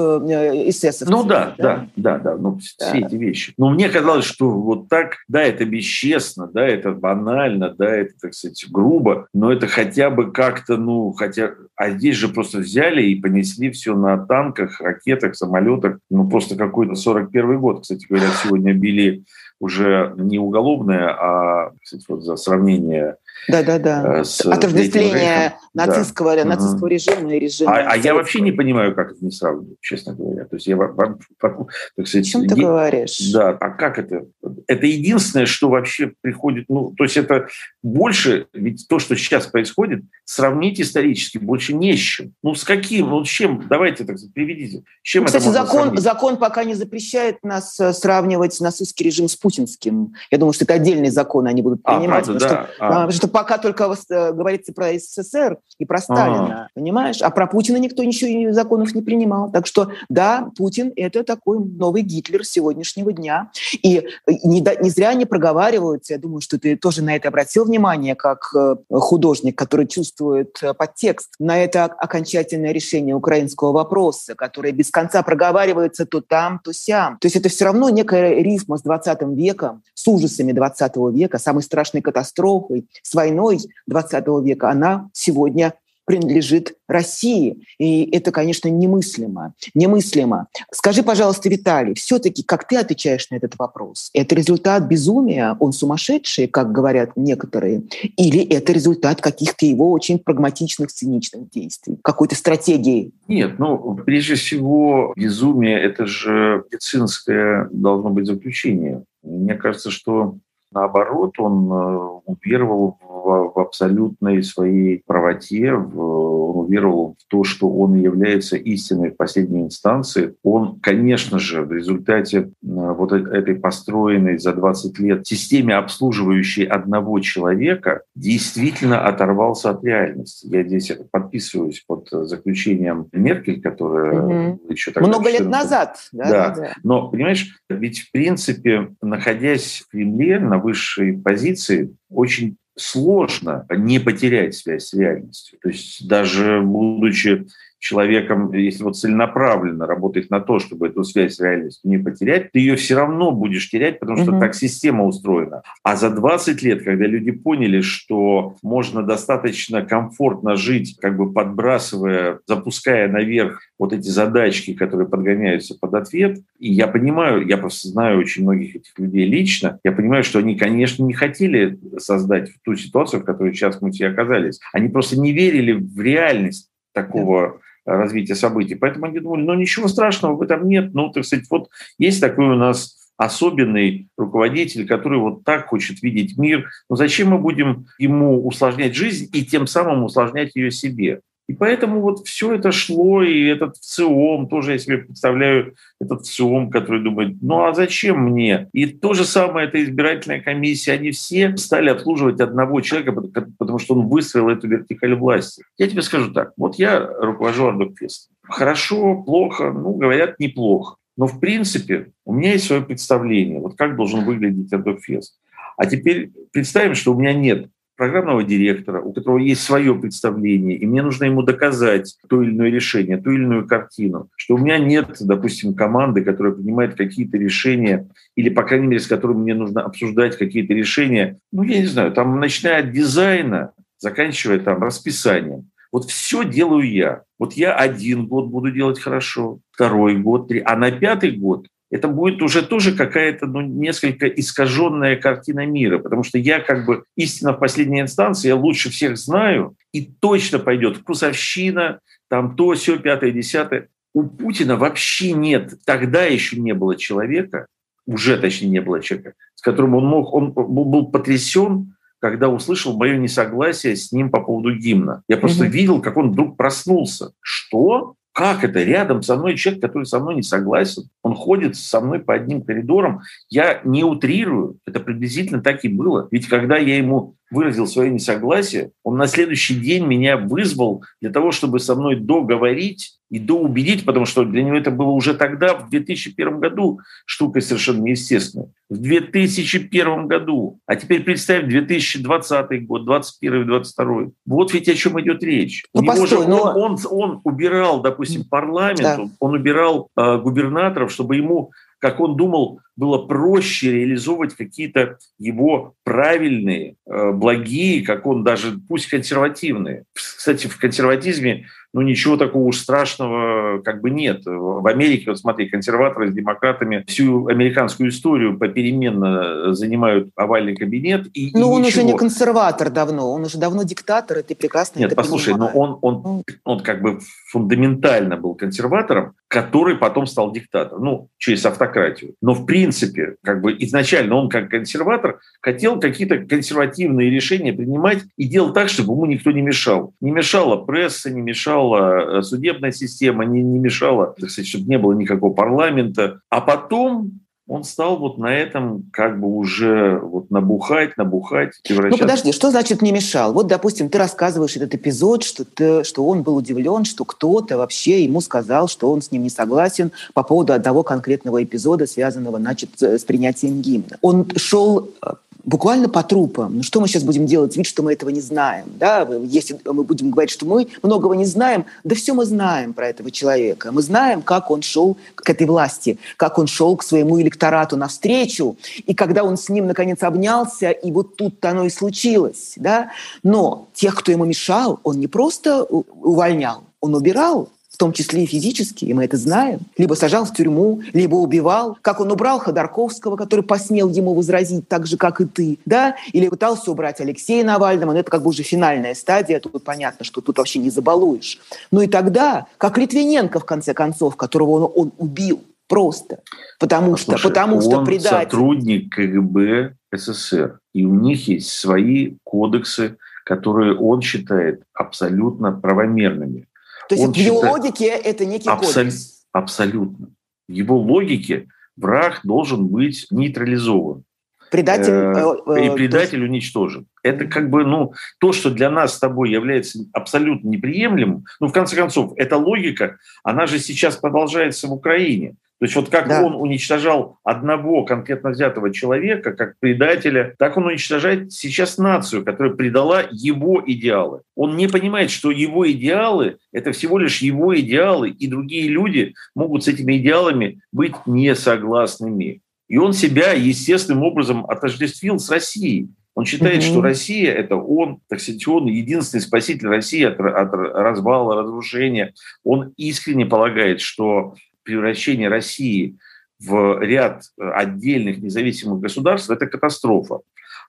эсэсовцев. Ну да, да, да, да, да ну, да. все эти вещи. Но мне казалось, что вот так, да, это бесчестно, да, это банально, да, это, так сказать, грубо, но это хотя бы как-то, ну, хотя А здесь же просто взяли и понесли все на танках, ракетах, самолетах. Ну, просто какой-то 41 год. Кстати говоря, сегодня били уже не уголовное, а, кстати, вот за сравнение да, да, да. С Отождествление нацистского, да. нацистского режима и режима. А, а я вообще не понимаю, как это не сравнивать, честно говоря. То есть я вам, так сказать, О чем ты говоришь? Да, а как это? Это единственное, что вообще приходит. Ну, то есть это больше, ведь то, что сейчас происходит, сравнить исторически больше не с чем. Ну, с каким? Ну, с чем? Давайте так приведите. С чем ну, Кстати, это закон, закон пока не запрещает нас э, сравнивать нацистский режим с путинским. Я думаю, что это отдельный закон они будут а, принимать. А, правда, да. что, а. Что пока только э, говорится про СССР и про Сталина, а. понимаешь? А про Путина никто ничего законов не принимал. Так что да, Путин – это такой новый Гитлер сегодняшнего дня. И не, не зря они проговариваются, я думаю, что ты тоже на это обратил внимание, как э, художник, который чувствует э, подтекст, на это окончательное решение украинского вопроса, которое без конца проговаривается то там, то сям. То есть это все равно некая рифма с 20 веком, с ужасами 20 века, самой страшной катастрофой, с войной 20 века, она сегодня принадлежит России. И это, конечно, немыслимо. Немыслимо. Скажи, пожалуйста, Виталий, все-таки как ты отвечаешь на этот вопрос? Это результат безумия, он сумасшедший, как говорят некоторые, или это результат каких-то его очень прагматичных, циничных действий, какой-то стратегии? Нет, ну, прежде всего, безумие – это же медицинское должно быть заключение. Мне кажется, что Наоборот, он э, уверовал в, в абсолютной своей правоте, в, он уверовал в то, что он является истиной в последней инстанции. Он, конечно же, в результате э, вот этой построенной за 20 лет системе, обслуживающей одного человека, действительно оторвался от реальности. Я здесь подписываюсь под заключением Меркель, которая угу. еще тогда... Много 14... лет назад. Да. да, да. Но, понимаешь, ведь в принципе, находясь в Кремле, на высшей позиции, очень сложно не потерять связь с реальностью. То есть даже будучи человеком, если вот целенаправленно работает на то, чтобы эту связь с реальностью не потерять, ты ее все равно будешь терять, потому что угу. так система устроена. А за 20 лет, когда люди поняли, что можно достаточно комфортно жить, как бы подбрасывая, запуская наверх вот эти задачки, которые подгоняются под ответ, и я понимаю, я просто знаю очень многих этих людей лично, я понимаю, что они, конечно, не хотели создать ту ситуацию, в которой сейчас мы все оказались. Они просто не верили в реальность такого развития событий. Поэтому они думали, ну ничего страшного в этом нет. Ну, так сказать, вот есть такой у нас особенный руководитель, который вот так хочет видеть мир. Но зачем мы будем ему усложнять жизнь и тем самым усложнять ее себе? И поэтому вот все это шло, и этот ВЦИОМ, тоже я себе представляю этот ВЦИОМ, который думает, ну а зачем мне? И то же самое, эта избирательная комиссия, они все стали обслуживать одного человека, потому что он выстроил эту вертикаль власти. Я тебе скажу так, вот я руковожу Ардокфестом. Хорошо, плохо, ну, говорят, неплохо. Но, в принципе, у меня есть свое представление, вот как должен выглядеть Ардокфест. А теперь представим, что у меня нет программного директора, у которого есть свое представление, и мне нужно ему доказать то или иное решение, ту или иную картину, что у меня нет, допустим, команды, которая принимает какие-то решения, или, по крайней мере, с которыми мне нужно обсуждать какие-то решения, ну, я не знаю, там, начиная от дизайна, заканчивая там расписанием. Вот все делаю я. Вот я один год буду делать хорошо, второй год, три, а на пятый год это будет уже тоже какая-то ну, несколько искаженная картина мира, потому что я как бы истина в последней инстанции, я лучше всех знаю, и точно пойдет вкусовщина, там то, все, пятое, десятое. У Путина вообще нет, тогда еще не было человека, уже точнее не было человека, с которым он мог, он был потрясен, когда услышал мое несогласие с ним по поводу гимна. Я просто угу. видел, как он вдруг проснулся. Что? Как это? Рядом со мной человек, который со мной не согласен. Он ходит со мной по одним коридорам. Я не утрирую. Это приблизительно так и было. Ведь когда я ему выразил свое несогласие, он на следующий день меня вызвал для того, чтобы со мной договорить и доубедить, потому что для него это было уже тогда, в 2001 году, штука совершенно неестественная. В 2001 году. А теперь представь 2020 год, 2021 2022. Вот ведь о чем идет речь. Ну, постой, же, но... он, он, он убирал, допустим, парламент, да. он убирал э, губернаторов, чтобы ему как он думал, было проще реализовывать какие-то его правильные, э, благие, как он даже, пусть консервативные. Кстати, в консерватизме ну, ничего такого уж страшного как бы нет. В Америке, вот смотри, консерваторы с демократами всю американскую историю попеременно занимают овальный кабинет. И, ну, он ничего. уже не консерватор давно, он уже давно диктатор, и ты прекрасно Нет, это послушай, но он, он, ну. он как бы фундаментально был консерватором, который потом стал диктатором, ну, через автократию. Но в принципе, как бы изначально он как консерватор хотел какие-то консервативные решения принимать и делал так, чтобы ему никто не мешал. Не мешала пресса, не мешала э, судебная система, не, не мешала, так сказать, чтобы не было никакого парламента. А потом он стал вот на этом как бы уже вот набухать, набухать, превращаться. Ну подожди, что значит не мешал? Вот, допустим, ты рассказываешь этот эпизод, что, ты, что он был удивлен, что кто-то вообще ему сказал, что он с ним не согласен по поводу одного конкретного эпизода, связанного, значит, с принятием гимна. Он шел э, буквально по трупам. Ну что мы сейчас будем делать вид, что мы этого не знаем? Да? Если мы будем говорить, что мы многого не знаем, да все мы знаем про этого человека. Мы знаем, как он шел к этой власти, как он шел к своему электорату навстречу, и когда он с ним наконец обнялся, и вот тут оно и случилось. Да? Но тех, кто ему мешал, он не просто увольнял, он убирал том числе и физически, и мы это знаем, либо сажал в тюрьму, либо убивал, как он убрал Ходорковского, который посмел ему возразить так же, как и ты, да, или пытался убрать Алексея Навального, но это как бы уже финальная стадия, тут понятно, что тут вообще не забалуешь. Ну и тогда, как Литвиненко, в конце концов, которого он, он убил, просто, потому что, Слушай, потому что предатель... сотрудник КГБ СССР, и у них есть свои кодексы, которые он считает абсолютно правомерными. То есть в его логике это некий абсол... кодекс. Абсолютно. В его логике враг должен быть нейтрализован. Предатель, э, э, и э, предатель есть... уничтожен. Это как бы, ну, то, что для нас с тобой является абсолютно неприемлемым, ну, в конце концов, эта логика, она же сейчас продолжается в Украине. То есть вот как да. он уничтожал одного конкретно взятого человека, как предателя, так он уничтожает сейчас нацию, которая предала его идеалы. Он не понимает, что его идеалы – это всего лишь его идеалы, и другие люди могут с этими идеалами быть несогласными. И он себя естественным образом отождествил с Россией. Он считает, mm-hmm. что Россия – это он, так сказать, он единственный спаситель России от, от развала, разрушения. Он искренне полагает, что превращение России в ряд э, отдельных независимых государств – это катастрофа.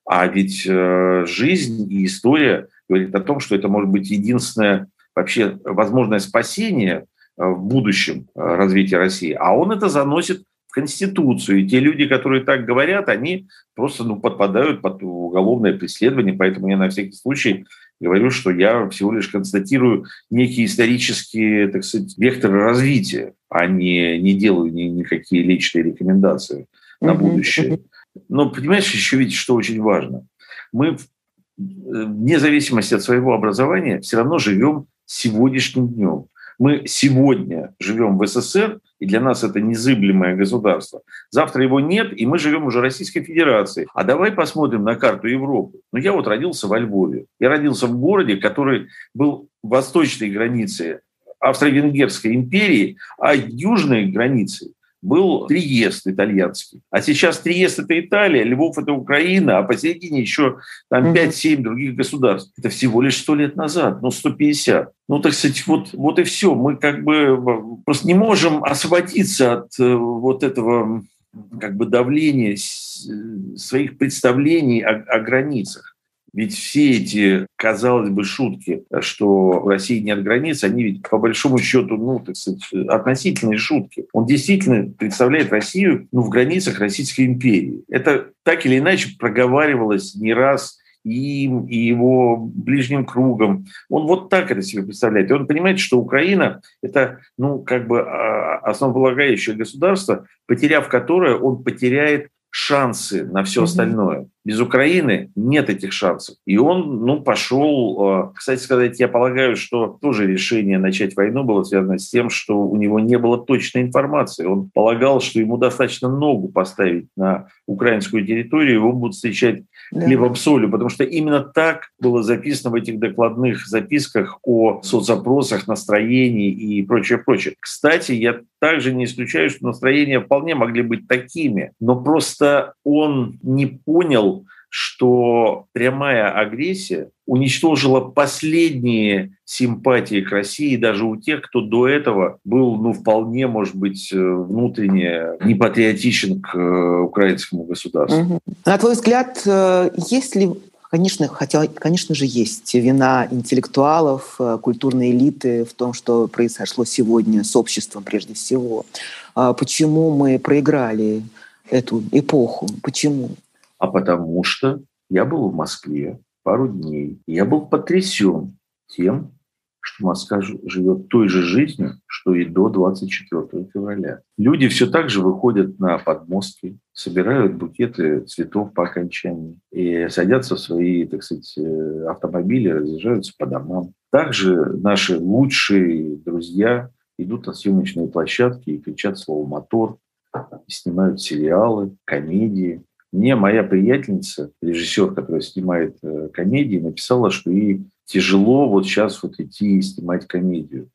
А ведь э, жизнь и история говорит о том, что это может быть единственное вообще возможное спасение э, в будущем развития России. А он это заносит в Конституцию. И те люди, которые так говорят, они просто ну, подпадают под уголовное преследование. Поэтому я на всякий случай говорю, что я всего лишь констатирую некие исторические, так сказать, векторы развития, а не, не делаю ни, никакие личные рекомендации на будущее. Но понимаешь, еще видите, что очень важно. Мы вне зависимости от своего образования все равно живем сегодняшним днем. Мы сегодня живем в СССР, и для нас это незыблемое государство. Завтра его нет, и мы живем уже Российской Федерации. А давай посмотрим на карту Европы. Ну, я вот родился во Львове. Я родился в городе, который был восточной границей Австро-Венгерской империи, а южной границей был Триест итальянский. А сейчас Триест – это Италия, Львов – это Украина, а посередине еще там 5-7 других государств. Это всего лишь 100 лет назад, ну 150. Ну, так сказать, вот, вот и все. Мы как бы просто не можем освободиться от э, вот этого как бы давления своих представлений о, о границах. Ведь все эти, казалось бы, шутки, что в России нет границ, они ведь по большому счету, ну, так сказать, относительные шутки. Он действительно представляет Россию ну, в границах Российской империи. Это так или иначе проговаривалось не раз им и его ближним кругом. Он вот так это себе представляет. И он понимает, что Украина – это, ну, как бы а, основополагающее государство, потеряв которое, он потеряет шансы на все остальное. Без Украины нет этих шансов. И он, ну, пошел... Э, кстати сказать, я полагаю, что тоже решение начать войну было связано с тем, что у него не было точной информации. Он полагал, что ему достаточно ногу поставить на украинскую территорию, его будут встречать да. хлебом солью, потому что именно так было записано в этих докладных записках о соцопросах, настроении и прочее, прочее. Кстати, я также не исключаю, что настроения вполне могли быть такими, но просто он не понял, что прямая агрессия уничтожила последние симпатии к России даже у тех, кто до этого был, ну, вполне, может быть, э, внутренне непатриотичен к э, украинскому государству. На твой взгляд, э, есть ли Конечно, хотя, конечно же, есть вина интеллектуалов, культурной элиты в том, что произошло сегодня с обществом прежде всего. А почему мы проиграли эту эпоху? Почему? А потому что я был в Москве пару дней, и я был потрясен тем, что Москва живет той же жизнью, что и до 24 февраля. Люди все так же выходят на подмостки, собирают букеты цветов по окончании и садятся в свои, так сказать, э, автомобили, разъезжаются по домам. Также наши лучшие друзья идут на съемочные площадки и кричат слово «мотор», снимают сериалы, комедии, мне моя приятельница, режиссер, которая снимает э, комедии, написала, что ей тяжело вот сейчас вот идти и снимать комедию.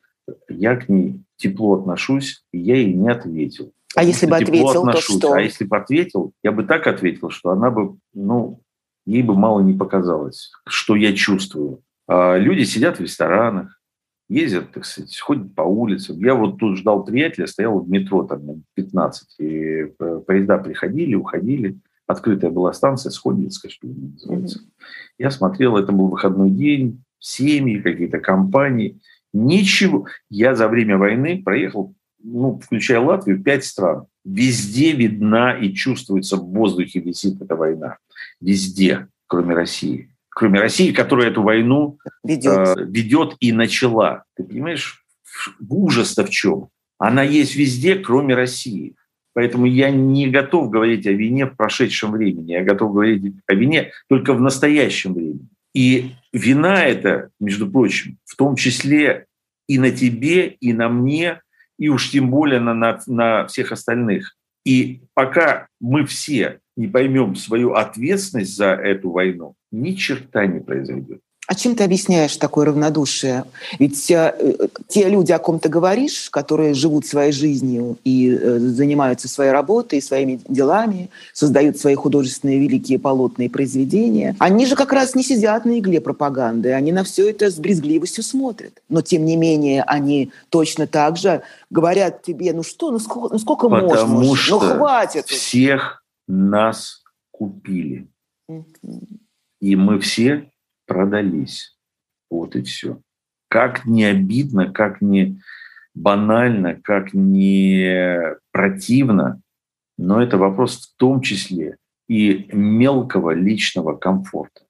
Я к ней тепло отношусь, и я ей не ответил. А если бы ответил, отношусь. то что? А если бы ответил, я бы так ответил, что она бы, ну, ей бы мало не показалось, что я чувствую. А люди сидят в ресторанах, ездят, так сказать, ходят по улицам. Я вот тут ждал приятеля, стоял в метро там 15, и э, поезда приходили, уходили открытая была станция Сходницкая, что ли, называется. Mm-hmm. Я смотрел, это был выходной день, семьи, какие-то компании. Ничего. Я за время войны проехал, ну, включая Латвию, пять стран. Везде видна и чувствуется в воздухе висит эта война. Везде, кроме России. Кроме России, которая эту войну ведет, э, ведет и начала. Ты понимаешь, ужас-то в чем? Она есть везде, кроме России. Поэтому я не готов говорить о вине в прошедшем времени. Я готов говорить о вине только в настоящем времени. И вина это, между прочим, в том числе и на тебе, и на мне, и уж тем более на, на, на всех остальных. И пока мы все не поймем свою ответственность за эту войну, ни черта не произойдет. А чем ты объясняешь такое равнодушие? Ведь э, те люди, о ком ты говоришь, которые живут своей жизнью и э, занимаются своей работой, своими делами, создают свои художественные великие полотна и произведения, они же как раз не сидят на игле пропаганды, они на все это с брезгливостью смотрят. Но тем не менее они точно так же говорят тебе, ну что, ну сколько, ну сколько Потому можно? Ну что ну хватит. Всех нас купили. И мы все продались. Вот и все. Как не обидно, как не банально, как не противно, но это вопрос в том числе и мелкого личного комфорта.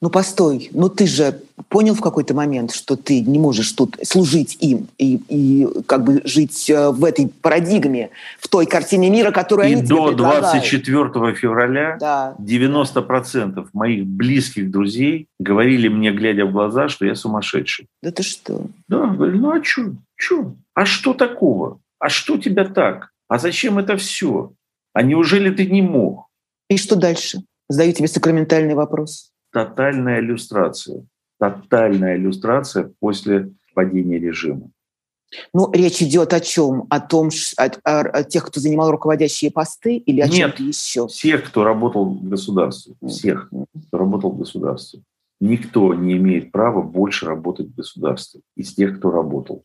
Ну постой, ну ты же понял в какой-то момент, что ты не можешь тут служить им и, и как бы жить э, в этой парадигме, в той картине мира, которую и они до тебе предлагают. 24 февраля да. 90% моих близких друзей говорили мне, глядя в глаза, что я сумасшедший. Да ты что? Да, говорю, ну а что? Что? А что такого? А что тебя так? А зачем это все? А неужели ты не мог? И что дальше? Задаю тебе сакраментальный вопрос тотальная иллюстрация. Тотальная иллюстрация после падения режима. Ну, речь идет о чем? О том, о, о, о тех, кто занимал руководящие посты или о Нет, чем-то еще? всех, кто работал в государстве. Всех, кто работал в государстве. Никто не имеет права больше работать в государстве из тех, кто работал.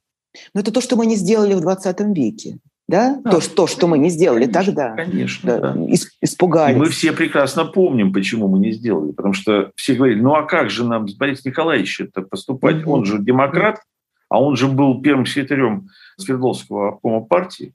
Но это то, что мы не сделали в 20 веке. Да? да. То, то, что мы не сделали конечно, тогда. Конечно, да. да. Испугались. И мы все прекрасно помним, почему мы не сделали. Потому что все говорили, ну а как же нам с Борисом Николаевичем это поступать? Mm-hmm. Он же демократ, а он же был первым секретарем Свердловского обкома партии.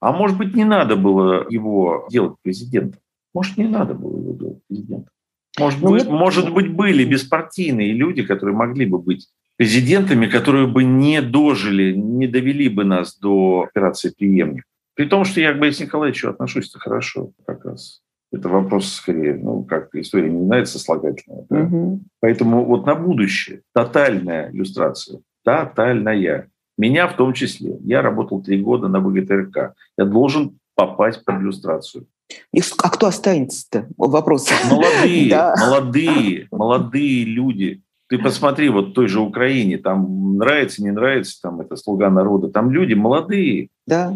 А может быть, не надо было его делать президентом? Может, не надо было его делать президентом? Может, ну, быть, нет... может быть, были беспартийные люди, которые могли бы быть президентами, которые бы не дожили, не довели бы нас до операции «Преемник». При том, что я к Борису Николаевичу отношусь-то хорошо как раз. Это вопрос скорее, ну, как история не знает сослагательного. Да? Угу. Поэтому вот на будущее тотальная иллюстрация, тотальная. Меня в том числе. Я работал три года на ВГТРК. Я должен попасть под иллюстрацию. И, а кто останется-то? Вопрос. Молодые, [LAUGHS] да. молодые, молодые люди. Ты посмотри, вот в той же Украине, там нравится, не нравится, там это слуга народа, там люди молодые. Да.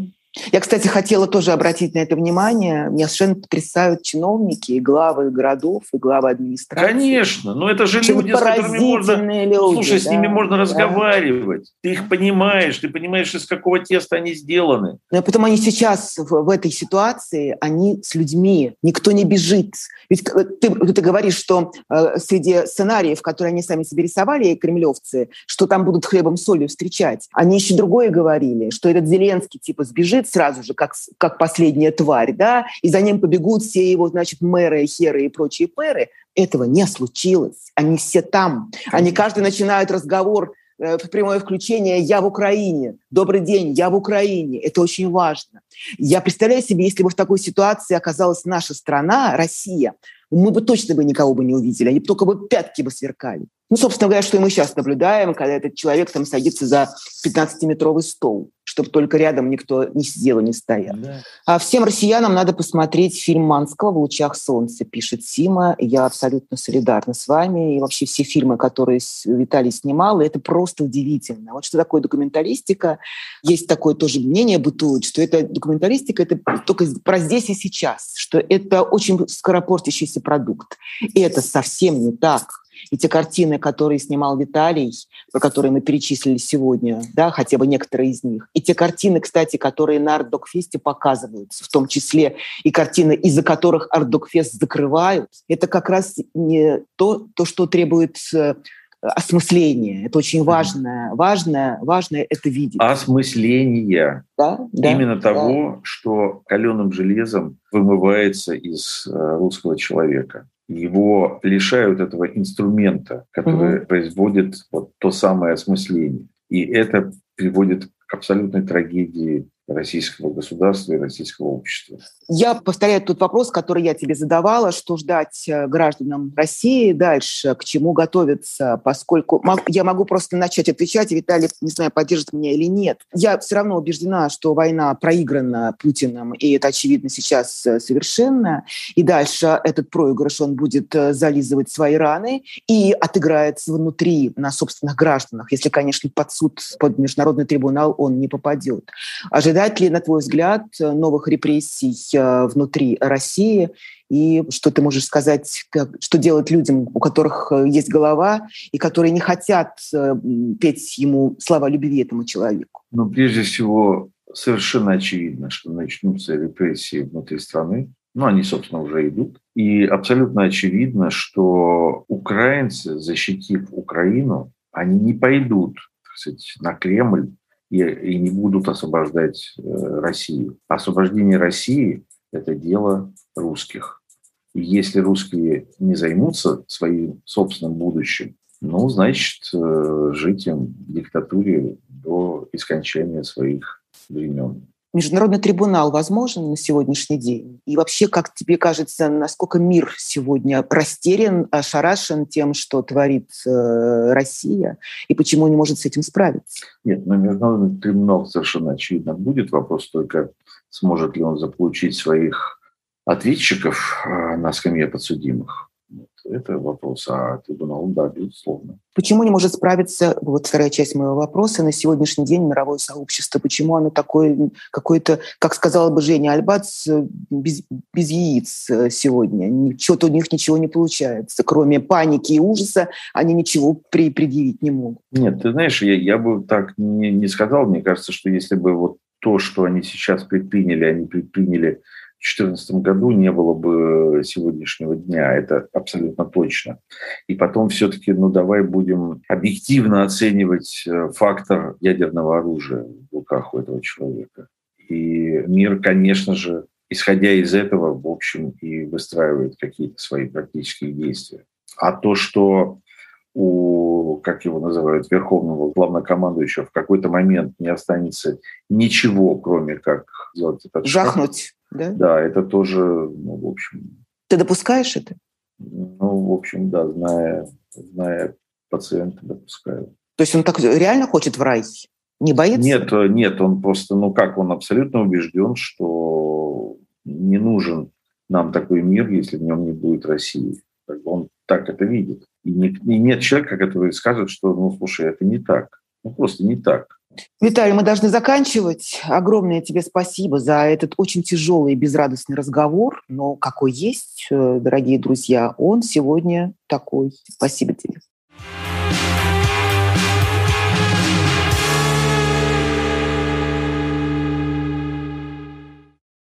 Я, кстати, хотела тоже обратить на это внимание. Меня совершенно потрясают чиновники и главы городов, и главы администрации. Конечно, но это же Очень люди, с которыми можно... Люди, слушай, да, с ними можно да. разговаривать. Ты их понимаешь, ты понимаешь, из какого теста они сделаны. Но потом они сейчас в, в этой ситуации, они с людьми, никто не бежит. Ведь э, ты, ты говоришь, что э, среди сценариев, которые они сами себе рисовали, кремлевцы, что там будут хлебом солью встречать, они еще другое говорили, что этот Зеленский типа сбежит, побежит сразу же, как, как последняя тварь, да, и за ним побегут все его, значит, мэры, херы и прочие пэры. Этого не случилось. Они все там. Они каждый начинают разговор э, в прямое включение «Я в Украине», «Добрый день, я в Украине». Это очень важно. Я представляю себе, если бы в такой ситуации оказалась наша страна, Россия, мы бы точно бы никого бы не увидели, они только бы пятки бы сверкали. Ну, собственно говоря, что и мы сейчас наблюдаем, когда этот человек там садится за 15-метровый стол чтобы только рядом никто не сидел и не стоял. Да. А всем россиянам надо посмотреть фильм Манского «В лучах солнца», пишет Сима. Я абсолютно солидарна с вами. И вообще все фильмы, которые Виталий снимал, это просто удивительно. Вот что такое документалистика. Есть такое тоже мнение бытует, что это документалистика, это только про здесь и сейчас, что это очень скоропортящийся продукт. И это совсем не так и те картины, которые снимал Виталий, про которые мы перечислили сегодня, да, хотя бы некоторые из них, и те картины, кстати, которые на Арт-Докфесте показываются, в том числе и картины, из-за которых Арт-Докфест закрывают, это как раз не то, то что требует э, осмысление. Это очень важное, важное, важное это видеть. Осмысление. Да, да, Именно да. того, что каленым железом вымывается из э, русского человека его лишают этого инструмента, который угу. производит вот то самое осмысление. И это приводит к абсолютной трагедии российского государства и российского общества. Я повторяю тот вопрос, который я тебе задавала, что ждать э, гражданам России дальше, к чему готовиться, поскольку я могу просто начать отвечать, и Виталий, не знаю, поддержит меня или нет. Я все равно убеждена, что война проиграна Путиным, и это очевидно сейчас э, совершенно, и дальше этот проигрыш, он будет э, зализывать свои раны и отыграется внутри на собственных гражданах, если, конечно, под суд, под международный трибунал он не попадет. Ожидать Ожидать ли, на твой взгляд, новых репрессий э, внутри России? И что ты можешь сказать, как, что делать людям, у которых э, есть голова, и которые не хотят э, петь ему слова любви этому человеку? Ну, прежде всего, совершенно очевидно, что начнутся репрессии внутри страны. Ну, они, собственно, уже идут. И абсолютно очевидно, что украинцы, защитив Украину, они не пойдут так сказать, на Кремль и, и не будут освобождать э, Россию. Освобождение России – это дело русских. И если русские не займутся своим собственным будущим, ну, значит, э, жить им в диктатуре до искончания своих времен. Международный трибунал возможен на сегодняшний день? И вообще, как тебе кажется, насколько мир сегодня растерян, ошарашен тем, что творит э, Россия, и почему не может с этим справиться? Нет, на Международный трибунал совершенно очевидно будет. Вопрос только, сможет ли он заполучить своих ответчиков э, на скамье подсудимых. Это вопрос, а трибунал, да, безусловно. Почему не может справиться, вот вторая часть моего вопроса, на сегодняшний день мировое сообщество? Почему оно такое, какое-то, как сказала бы Женя Альбац, без, без яиц э, сегодня? Что-то у них ничего не получается. Кроме паники и ужаса, они ничего при, предъявить не могут. Нет, ты знаешь, я, я бы так не, не сказал. Мне кажется, что если бы вот то, что они сейчас предприняли, они предприняли 2014 году не было бы сегодняшнего дня, это абсолютно точно. И потом все-таки, ну давай будем объективно оценивать э, фактор ядерного оружия в руках у этого человека. И мир, конечно же, исходя из этого, в общем, и выстраивает какие-то свои практические действия. А то, что у, как его называют, верховного главнокомандующего в какой-то момент не останется ничего, кроме как сделать этот Жахнуть. Да? да, это тоже, ну, в общем, Ты допускаешь это? Ну, в общем, да, зная, зная пациента, допускаю. То есть он так реально хочет в рай? Не боится? Нет, нет, он просто, ну как, он абсолютно убежден, что не нужен нам такой мир, если в нем не будет России. Он так это видит. И, не, и нет человека, который скажет, что, ну, слушай, это не так. Ну, просто не так. Виталий, мы должны заканчивать. Огромное тебе спасибо за этот очень тяжелый и безрадостный разговор. Но какой есть, э, дорогие друзья, он сегодня такой. Спасибо тебе.